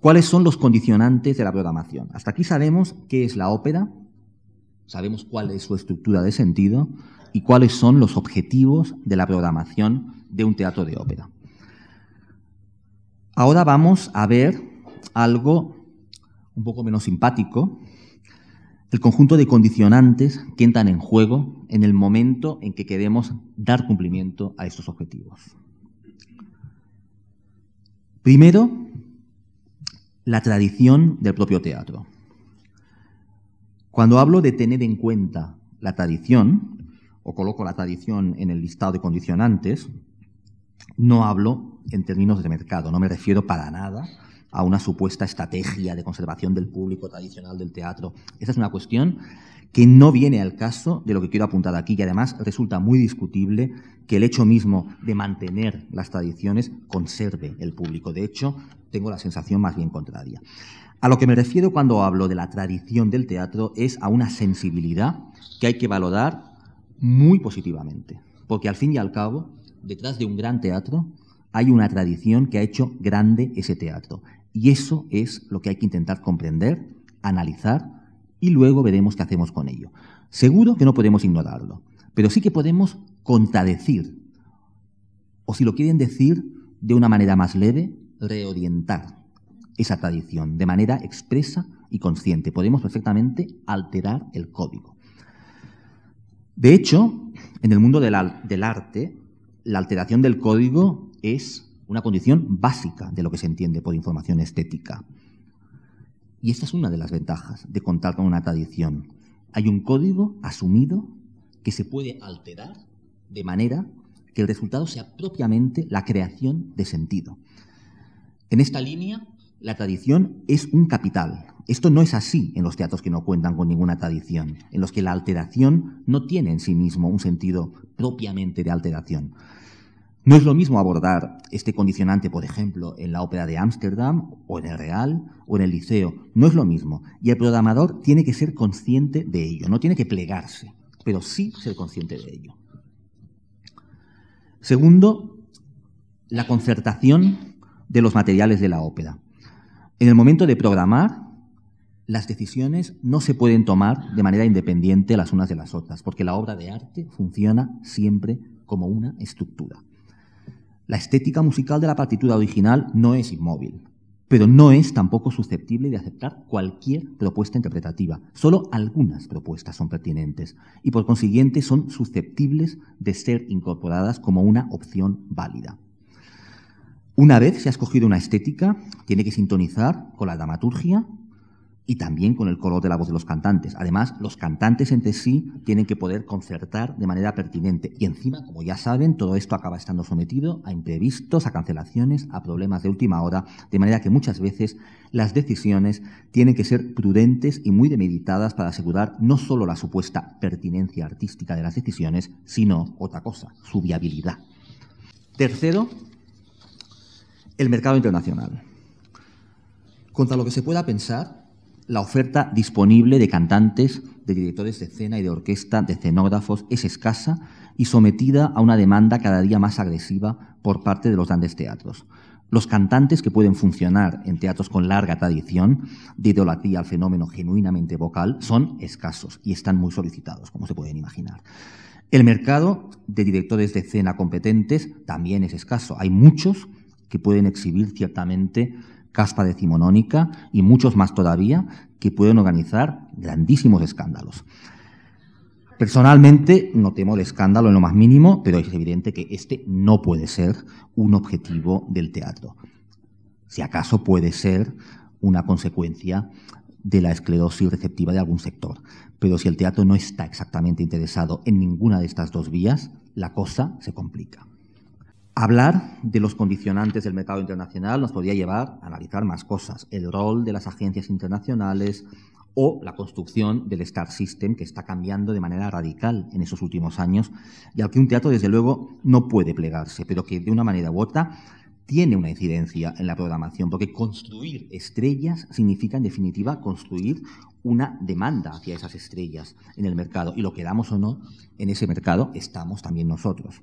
¿Cuáles son los condicionantes de la programación? Hasta aquí sabemos qué es la ópera, sabemos cuál es su estructura de sentido y cuáles son los objetivos de la programación de un teatro de ópera. Ahora vamos a ver algo un poco menos simpático, el conjunto de condicionantes que entran en juego en el momento en que queremos dar cumplimiento a estos objetivos. Primero, la tradición del propio teatro. Cuando hablo de tener en cuenta la tradición, o coloco la tradición en el listado de condicionantes, no hablo en términos de mercado, no me refiero para nada a una supuesta estrategia de conservación del público tradicional del teatro. Esa es una cuestión que no viene al caso de lo que quiero apuntar aquí y además resulta muy discutible que el hecho mismo de mantener las tradiciones conserve el público. De hecho, tengo la sensación más bien contraria. A lo que me refiero cuando hablo de la tradición del teatro es a una sensibilidad que hay que valorar muy positivamente, porque al fin y al cabo detrás de un gran teatro hay una tradición que ha hecho grande ese teatro. Y eso es lo que hay que intentar comprender, analizar y luego veremos qué hacemos con ello. Seguro que no podemos ignorarlo, pero sí que podemos contradecir, o si lo quieren decir de una manera más leve, reorientar esa tradición de manera expresa y consciente. Podemos perfectamente alterar el código. De hecho, en el mundo del, arte, la alteración del código es una condición básica de lo que se entiende por información estética. Y esta es una de las ventajas de contar con una tradición. Hay un código asumido que se puede alterar de manera que el resultado sea propiamente la creación de sentido. En esta línea, la tradición es un capital. Esto no es así en los teatros que no cuentan con ninguna tradición, en los que la alteración no tiene en sí mismo un sentido propiamente de alteración. No es lo mismo abordar este condicionante, por ejemplo, en la ópera de Ámsterdam o en el Real o en el Liceo. No es lo mismo. Y el programador tiene que ser consciente de ello, no tiene que plegarse, pero sí ser consciente de ello. Segundo, la concertación de los materiales de la ópera. En el momento de programar, las decisiones no se pueden tomar de manera independiente las unas de las otras, porque la obra de arte funciona siempre como una estructura. La estética musical de la partitura original no es inmóvil, pero no es tampoco susceptible de aceptar cualquier propuesta interpretativa. Solo algunas propuestas son pertinentes y por consiguiente son susceptibles de ser incorporadas como una opción válida. Una vez se ha escogido una estética, tiene que sintonizar con la dramaturgia y también con el color de la voz de los cantantes. Además, los cantantes entre sí tienen que poder concertar de manera pertinente. Y encima, como ya saben, todo esto acaba estando sometido a imprevistos, a cancelaciones, a problemas de última hora, de manera que muchas veces las decisiones tienen que ser prudentes y muy demeditadas para asegurar no solo la supuesta pertinencia artística de las decisiones, sino otra cosa, su viabilidad. Tercero, el mercado internacional. Contra lo que se pueda pensar, la oferta disponible de cantantes, de directores de escena y de orquesta, de escenógrafos, es escasa y sometida a una demanda cada día más agresiva por parte de los grandes teatros. Los cantantes que pueden funcionar en teatros con larga tradición de idolatría al fenómeno genuinamente vocal son escasos y están muy solicitados, como se pueden imaginar. El mercado de directores de escena competentes también es escaso. Hay muchos que pueden exhibir ciertamente caspa decimonónica y muchos más todavía que pueden organizar grandísimos escándalos. Personalmente no temo el escándalo en lo más mínimo, pero es evidente que este no puede ser un objetivo del teatro. Si acaso puede ser una consecuencia de la esclerosis receptiva de algún sector. Pero si el teatro no está exactamente interesado en ninguna de estas dos vías, la cosa se complica. Hablar de los condicionantes del mercado internacional nos podría llevar a analizar más cosas, el rol de las agencias internacionales o la construcción del Star System que está cambiando de manera radical en esos últimos años y al que un teatro desde luego no puede plegarse, pero que de una manera u otra tiene una incidencia en la programación, porque construir estrellas significa en definitiva construir una demanda hacia esas estrellas en el mercado y lo queramos o no, en ese mercado estamos también nosotros.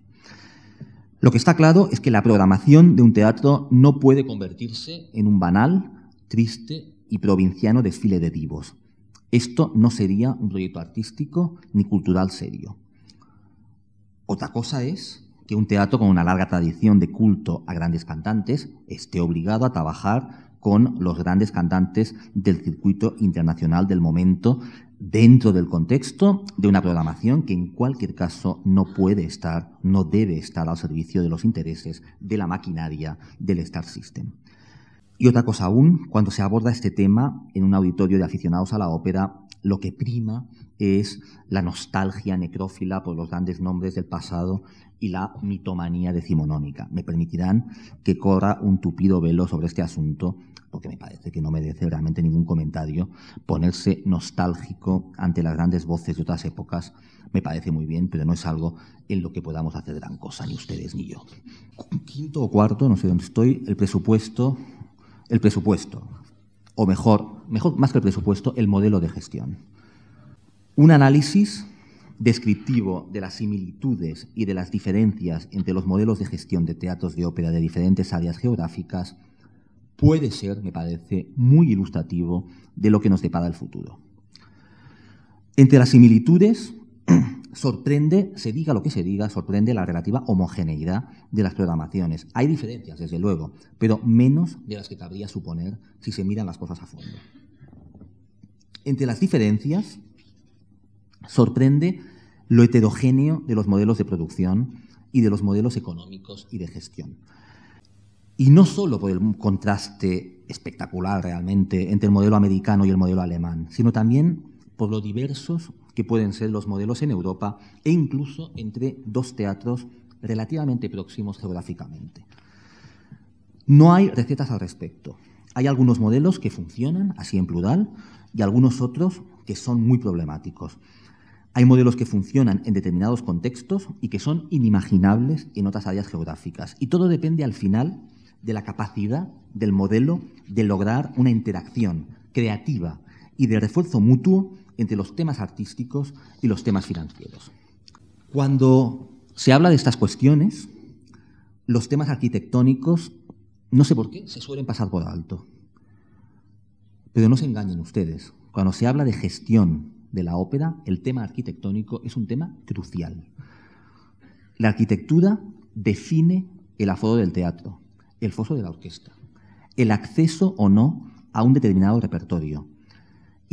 Lo que está claro es que la programación de un teatro no puede convertirse en un banal, triste y provinciano desfile de divos. Esto no sería un proyecto artístico ni cultural serio. Otra cosa es que un teatro con una larga tradición de culto a grandes cantantes esté obligado a trabajar con los grandes cantantes del circuito internacional del momento dentro del contexto de una programación que en cualquier caso no puede estar, no debe estar al servicio de los intereses de la maquinaria del Star System. Y otra cosa aún, cuando se aborda este tema en un auditorio de aficionados a la ópera, lo que prima es la nostalgia necrófila por los grandes nombres del pasado y la mitomanía decimonónica. Me permitirán que corra un tupido velo sobre este asunto, porque me parece que no merece realmente ningún comentario. Ponerse nostálgico ante las grandes voces de otras épocas me parece muy bien, pero no es algo en lo que podamos hacer gran cosa, ni ustedes ni yo. Quinto o cuarto, no sé dónde estoy, el presupuesto, el presupuesto, o mejor, más que el presupuesto, el modelo de gestión. Un análisis descriptivo de las similitudes y de las diferencias entre los modelos de gestión de teatros de ópera de diferentes áreas geográficas puede ser, me parece, muy ilustrativo de lo que nos depara el futuro. Entre las similitudes, sorprende, se diga lo que se diga, sorprende la relativa homogeneidad de las programaciones. Hay diferencias, desde luego, pero menos de las que cabría suponer si se miran las cosas a fondo. Entre las diferencias, sorprende lo heterogéneo de los modelos de producción y de los modelos económicos y de gestión. Y no solo por el contraste espectacular realmente entre el modelo americano y el modelo alemán, sino también por lo diversos que pueden ser los modelos en Europa e incluso entre dos teatros relativamente próximos geográficamente. No hay recetas al respecto. Hay algunos modelos que funcionan, así en plural, y algunos otros que son muy problemáticos. Hay modelos que funcionan en determinados contextos y que son inimaginables en otras áreas geográficas. Y todo depende al final de la capacidad del modelo de lograr una interacción creativa y de refuerzo mutuo entre los temas artísticos y los temas financieros. Cuando se habla de estas cuestiones, los temas arquitectónicos, no sé por qué, se suelen pasar por alto. Pero no se engañen ustedes. Cuando se habla de gestión de la ópera, el tema arquitectónico es un tema crucial. La arquitectura define el aforo del teatro, el foso de la orquesta, el acceso o no a un determinado repertorio.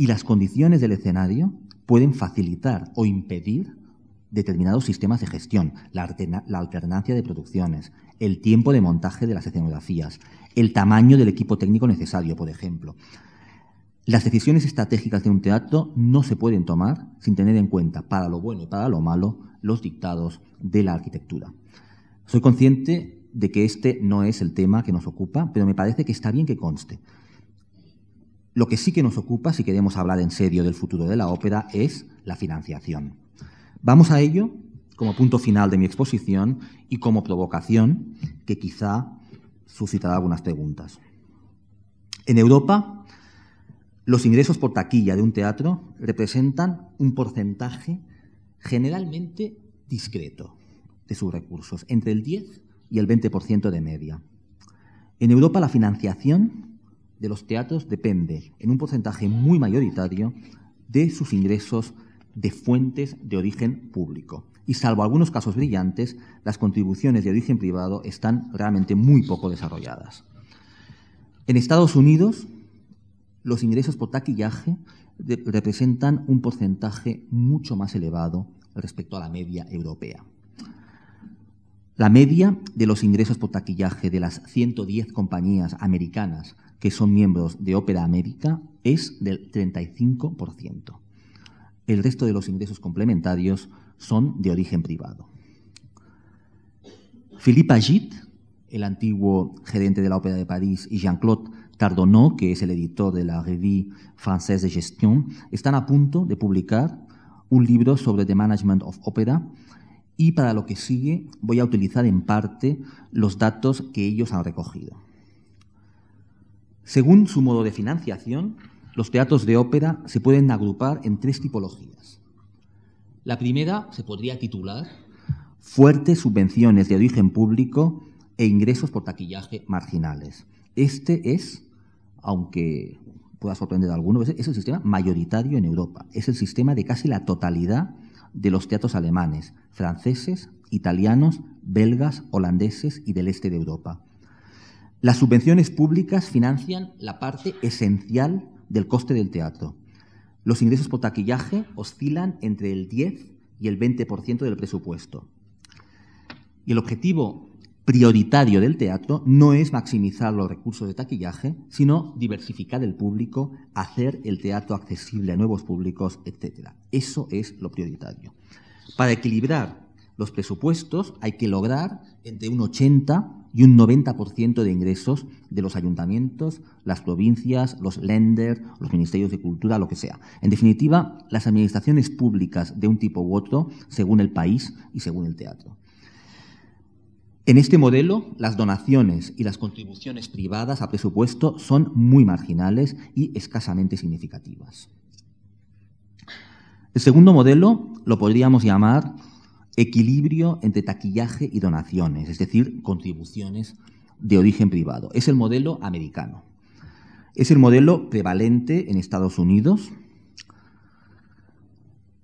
Y las condiciones del escenario pueden facilitar o impedir determinados sistemas de gestión, la, alternancia de producciones, el tiempo de montaje de las escenografías, el tamaño del equipo técnico necesario, por ejemplo. Las decisiones estratégicas de un teatro no se pueden tomar sin tener en cuenta, para lo bueno y para lo malo, los dictados de la arquitectura. Soy consciente de que este no es el tema que nos ocupa, pero me parece que está bien que conste. Lo que sí que nos ocupa, si queremos hablar en serio del futuro de la ópera, es la financiación. Vamos a ello como punto final de mi exposición y como provocación que quizá suscitará algunas preguntas. En Europa, los ingresos por taquilla de un teatro representan un porcentaje generalmente discreto de sus recursos, entre el 10 y el 20% de media. En Europa la financiación de los teatros depende en un porcentaje muy mayoritario de sus ingresos de fuentes de origen público. Y salvo algunos casos brillantes, las contribuciones de origen privado están realmente muy poco desarrolladas. En Estados Unidos, los ingresos por taquillaje representan un porcentaje mucho más elevado respecto a la media europea. La media de los ingresos por taquillaje de las 110 compañías americanas que son miembros de Opera América es del 35%. El resto de los ingresos complementarios son de origen privado. Philippe Agit, el antiguo gerente de la Ópera de París, y Jean-Claude Cardonneau, que es el editor de la Revue Française de Gestion, están a punto de publicar un libro sobre The Management of Opera y para lo que sigue voy a utilizar en parte los datos que ellos han recogido. Según su modo de financiación, los teatros de ópera se pueden agrupar en tres tipologías. La primera se podría titular Fuertes subvenciones de origen público e ingresos por taquillaje marginales. Este es aunque pueda sorprender a alguno, es el sistema mayoritario en Europa. Es el sistema de casi la totalidad de los teatros alemanes, franceses, italianos, belgas, holandeses y del este de Europa. Las subvenciones públicas financian la parte esencial del coste del teatro. Los ingresos por taquillaje oscilan entre el 10 y el 20% del presupuesto. Y el objetivo prioritario del teatro no es maximizar los recursos de taquillaje, sino diversificar el público, hacer el teatro accesible a nuevos públicos, etc. Eso es lo prioritario. Para equilibrar los presupuestos hay que lograr entre un 80 y un 90% de ingresos de los ayuntamientos, las provincias, los lenders, los ministerios de cultura, lo que sea. En definitiva, las administraciones públicas de un tipo u otro según el país y según el teatro. En este modelo, las donaciones y las contribuciones privadas a presupuesto son muy marginales y escasamente significativas. El segundo modelo lo podríamos llamar equilibrio entre taquillaje y donaciones, es decir, contribuciones de origen privado. Es el modelo americano. Es el modelo prevalente en Estados Unidos.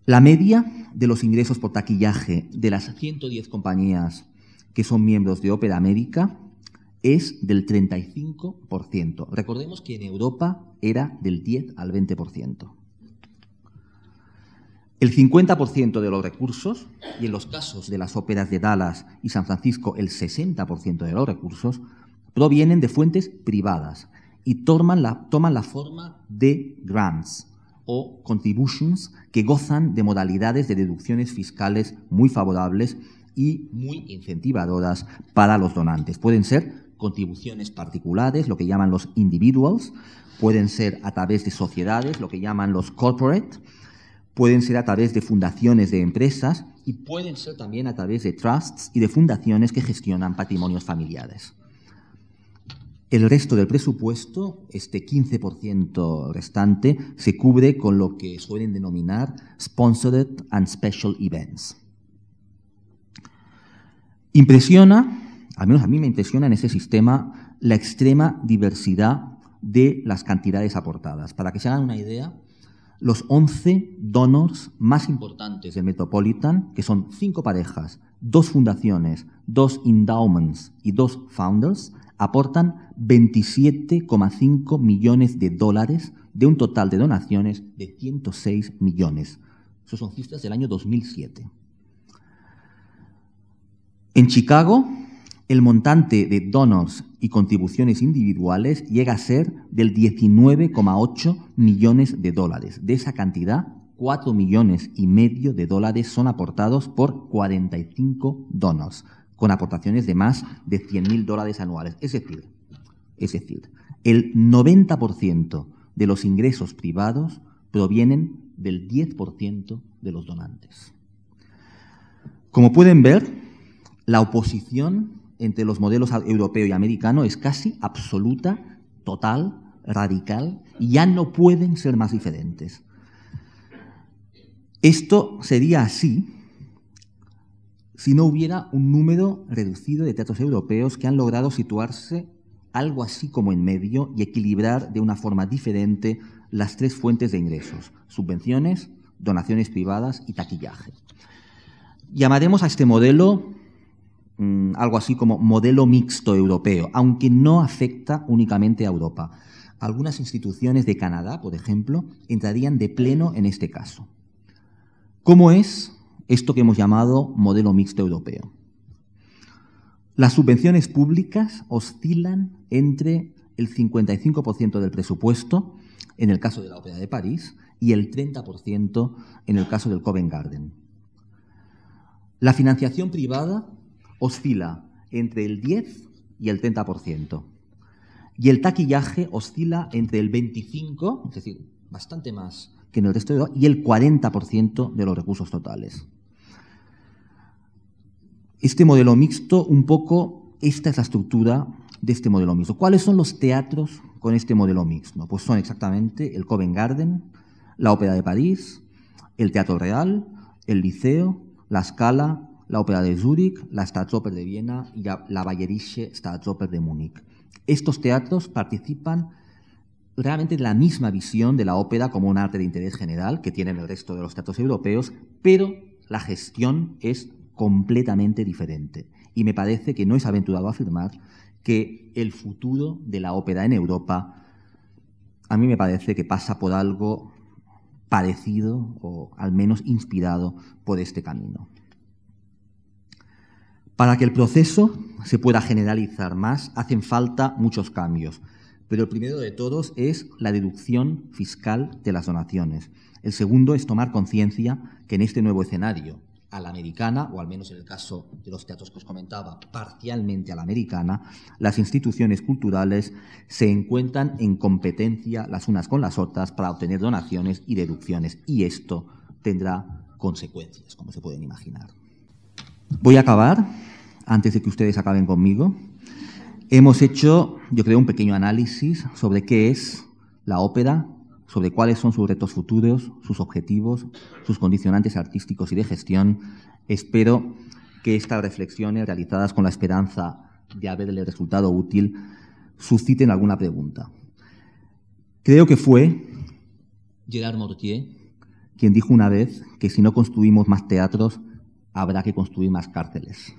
La media de los ingresos por taquillaje de las 110 compañías que son miembros de Opera América es del 35%. Recordemos que en Europa era del 10 al 20%. El 50% de los recursos, y en los casos de las óperas de Dallas y San Francisco el 60% de los recursos, provienen de fuentes privadas y toman la, toman la forma de grants o contributions que gozan de modalidades de deducciones fiscales muy favorables y muy incentivadoras para los donantes. Pueden ser contribuciones particulares, lo que llaman los individuals, pueden ser a través de sociedades, lo que llaman los corporate, pueden ser a través de fundaciones de empresas y pueden ser también a través de trusts y de fundaciones que gestionan patrimonios familiares. El resto del presupuesto, este 15% restante, se cubre con lo que suelen denominar Sponsored and Special Events. Impresiona, al menos a mí me impresiona en ese sistema, la extrema diversidad de las cantidades aportadas. Para que se hagan una idea, los 11 donors más importantes del Metropolitan, que son cinco parejas, dos fundaciones, dos endowments y dos founders, aportan 27,5 millones de dólares de un total de donaciones de 106 millones. Son cifras del año 2007. En Chicago, el montante de donors y contribuciones individuales llega a ser del 19,8 millones de dólares. De esa cantidad, 4 millones y medio de dólares son aportados por 45 donors, con aportaciones de más de 100.000 dólares anuales. Es decir, es decir, el 90% de los ingresos privados provienen del 10% de los donantes. Como pueden ver, la oposición entre los modelos europeo y americano es casi absoluta, total, radical, y ya no pueden ser más diferentes. Esto sería así si no hubiera un número reducido de teatros europeos que han logrado situarse algo así como en medio y equilibrar de una forma diferente las tres fuentes de ingresos, subvenciones, donaciones privadas y taquillaje. Llamaremos a este modelo Mm, algo así como modelo mixto europeo, aunque no afecta únicamente a Europa. Algunas instituciones de Canadá, por ejemplo, entrarían de pleno en este caso. ¿Cómo es esto que hemos llamado modelo mixto europeo? Las subvenciones públicas oscilan entre el 55% del presupuesto, en el caso de la Ópera de París, y el 30% en el caso del Covent Garden. La financiación privada oscila entre el 10 y el 30%. Y el taquillaje oscila entre el 25, es decir, bastante más que en el resto de y el 40% de los recursos totales. Este modelo mixto, un poco, esta es la estructura de este modelo mixto. ¿Cuáles son los teatros con este modelo mixto? Pues son exactamente el Covent Garden, la Ópera de París, el Teatro Real, el Liceo, la Scala, la Ópera de Zúrich, la Staatsoper de Viena y la Bayerische Staatsoper de Múnich. Estos teatros participan realmente de la misma visión de la ópera como un arte de interés general que tienen el resto de los teatros europeos, pero la gestión es completamente diferente. Y me parece que no es aventurado afirmar que el futuro de la ópera en Europa, a mí me parece que pasa por algo parecido o al menos inspirado por este camino. Para que el proceso se pueda generalizar más, hacen falta muchos cambios, pero el primero de todos es la deducción fiscal de las donaciones. El segundo es tomar conciencia que en este nuevo escenario, a la americana, o al menos en el caso de los teatros que os comentaba, parcialmente a la americana, las instituciones culturales se encuentran en competencia las unas con las otras para obtener donaciones y deducciones, y esto tendrá consecuencias, como se pueden imaginar. Voy a acabar, antes de que ustedes acaben conmigo. Hemos hecho, yo creo, un pequeño análisis sobre qué es la ópera, sobre cuáles son sus retos futuros, sus objetivos, sus condicionantes artísticos y de gestión. Espero que estas reflexiones, realizadas con la esperanza de haberle resultado útil, susciten alguna pregunta. Creo que fue Gerard Mortier quien dijo una vez que si no construimos más teatros, habrá que construir más cárceles.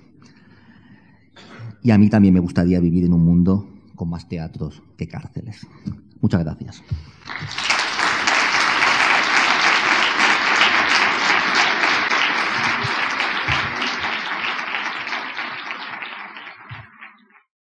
Y a mí también me gustaría vivir en un mundo con más teatros que cárceles. Muchas gracias.